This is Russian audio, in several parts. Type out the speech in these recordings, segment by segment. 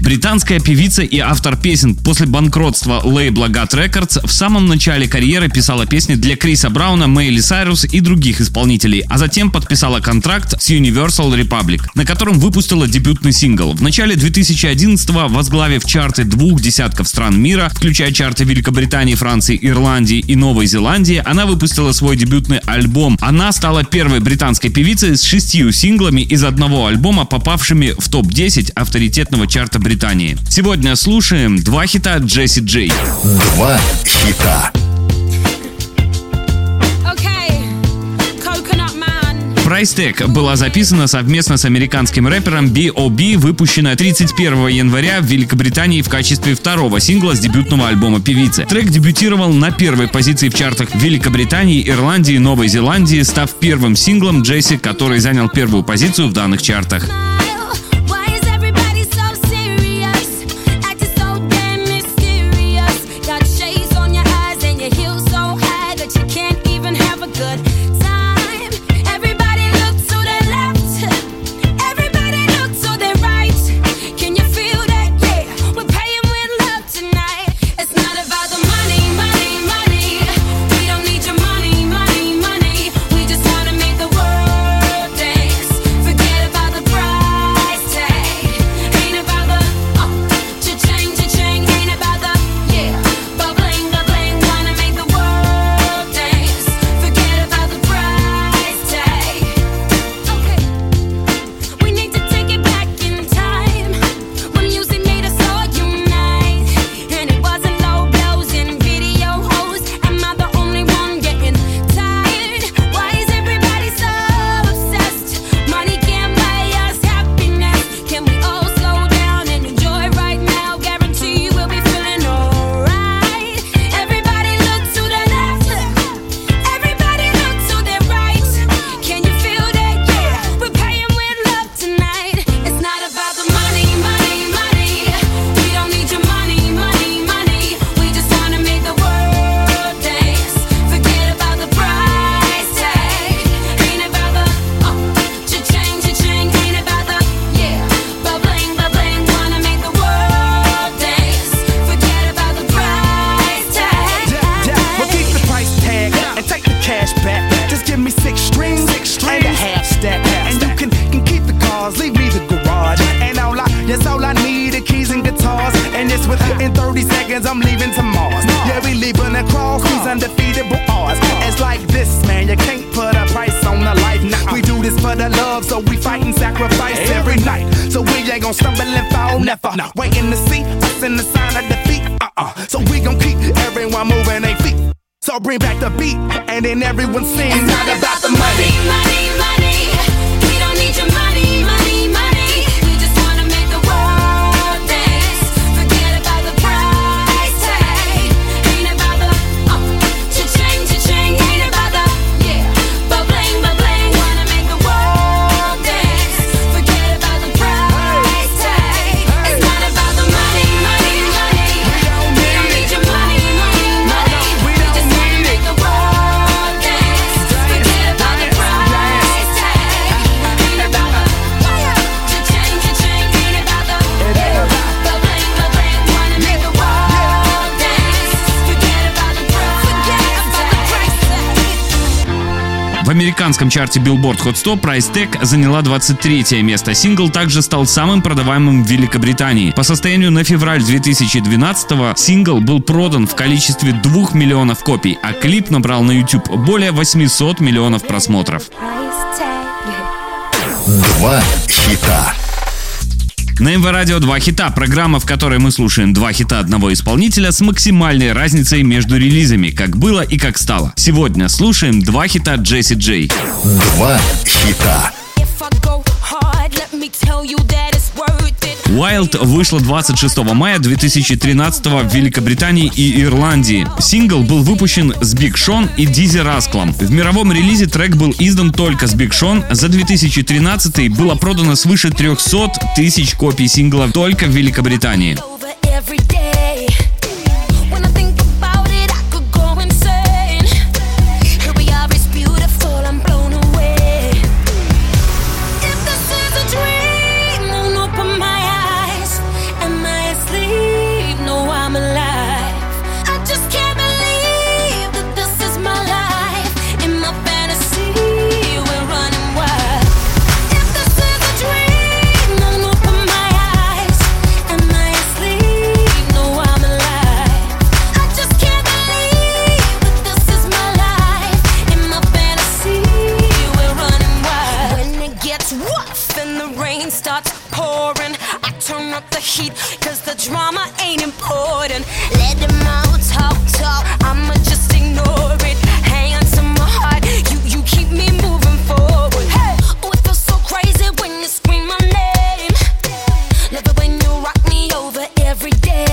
Британская певица и автор песен после банкротства лейбла God Records в самом начале карьеры писала песни для Криса Брауна, Мэйли Сайрус и других исполнителей, а затем подписала контракт с Universal Republic, на котором выпустила дебютный сингл. В начале 2011-го, возглавив чарты двух десятков стран мира, включая чарты Великобритании, Франции, Ирландии и Новой Зеландии, она выпустила свой дебютный альбом. Она стала первой британской певицей с шестью синглами из одного альбома, попавшими в топ-10 авторитетного чарта Британии Британии. Сегодня слушаем два хита Джесси Джей. Два хита. Price Tag была записана совместно с американским рэпером B.O.B., выпущена 31 января в Великобритании в качестве второго сингла с дебютного альбома певицы. Трек дебютировал на первой позиции в чартах Великобритании, Ирландии и Новой Зеландии, став первым синглом Джесси, который занял первую позицию в данных чартах. I'm leaving to Mars. Yeah, we leaving across these undefeatable odds. It's like this, man, you can't put a price on a life. Nah, uh-uh. we do this for the love, so we fight and sacrifice every night. So we ain't gonna stumble and fall, never. Waiting to see us in the sign of defeat. Uh-uh. So we gon' keep everyone moving their feet. So bring back the beat, and then everyone sings. It's not about the money, money, money. Американском чарте Billboard Hot 100 Price Tag заняла 23 место. Сингл также стал самым продаваемым в Великобритании. По состоянию на февраль 2012 сингл был продан в количестве 2 миллионов копий, а клип набрал на YouTube более 800 миллионов просмотров. Два хита. На МВ Радио два хита, программа, в которой мы слушаем два хита одного исполнителя с максимальной разницей между релизами, как было и как стало. Сегодня слушаем два хита Джесси Джей. Два хита. Wild вышла 26 мая 2013 в Великобритании и Ирландии. Сингл был выпущен с Big Sean и Dizzee Rascal ом. В мировом релизе трек был издан только с Big Sean. За 2013 было продано свыше 300 тысяч копий сингла только в Великобритании. Turn up the heat 'cause the drama ain't important. Let them all talk, talk. I'ma just ignore it. Hands on to my heart, you you keep me moving forward. Hey, oh, it feels so crazy when you scream my name. Love it when you rock me over every day.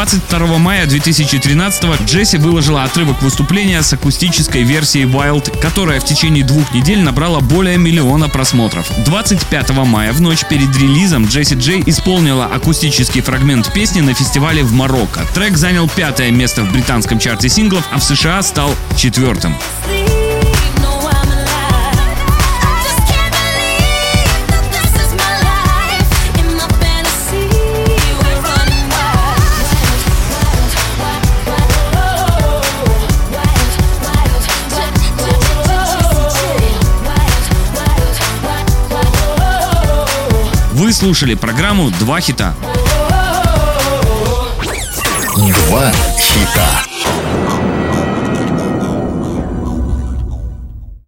22 мая 2013 Джесси выложила отрывок выступления с акустической версией Wild, которая в течение двух недель набрала более миллиона просмотров. 25 мая в ночь перед релизом Джесси Джей исполнила акустический фрагмент песни на фестивале в Марокко. Трек занял пятое место в британском чарте синглов, а в США стал четвертым. Слушали программу «Два хита». Два хита.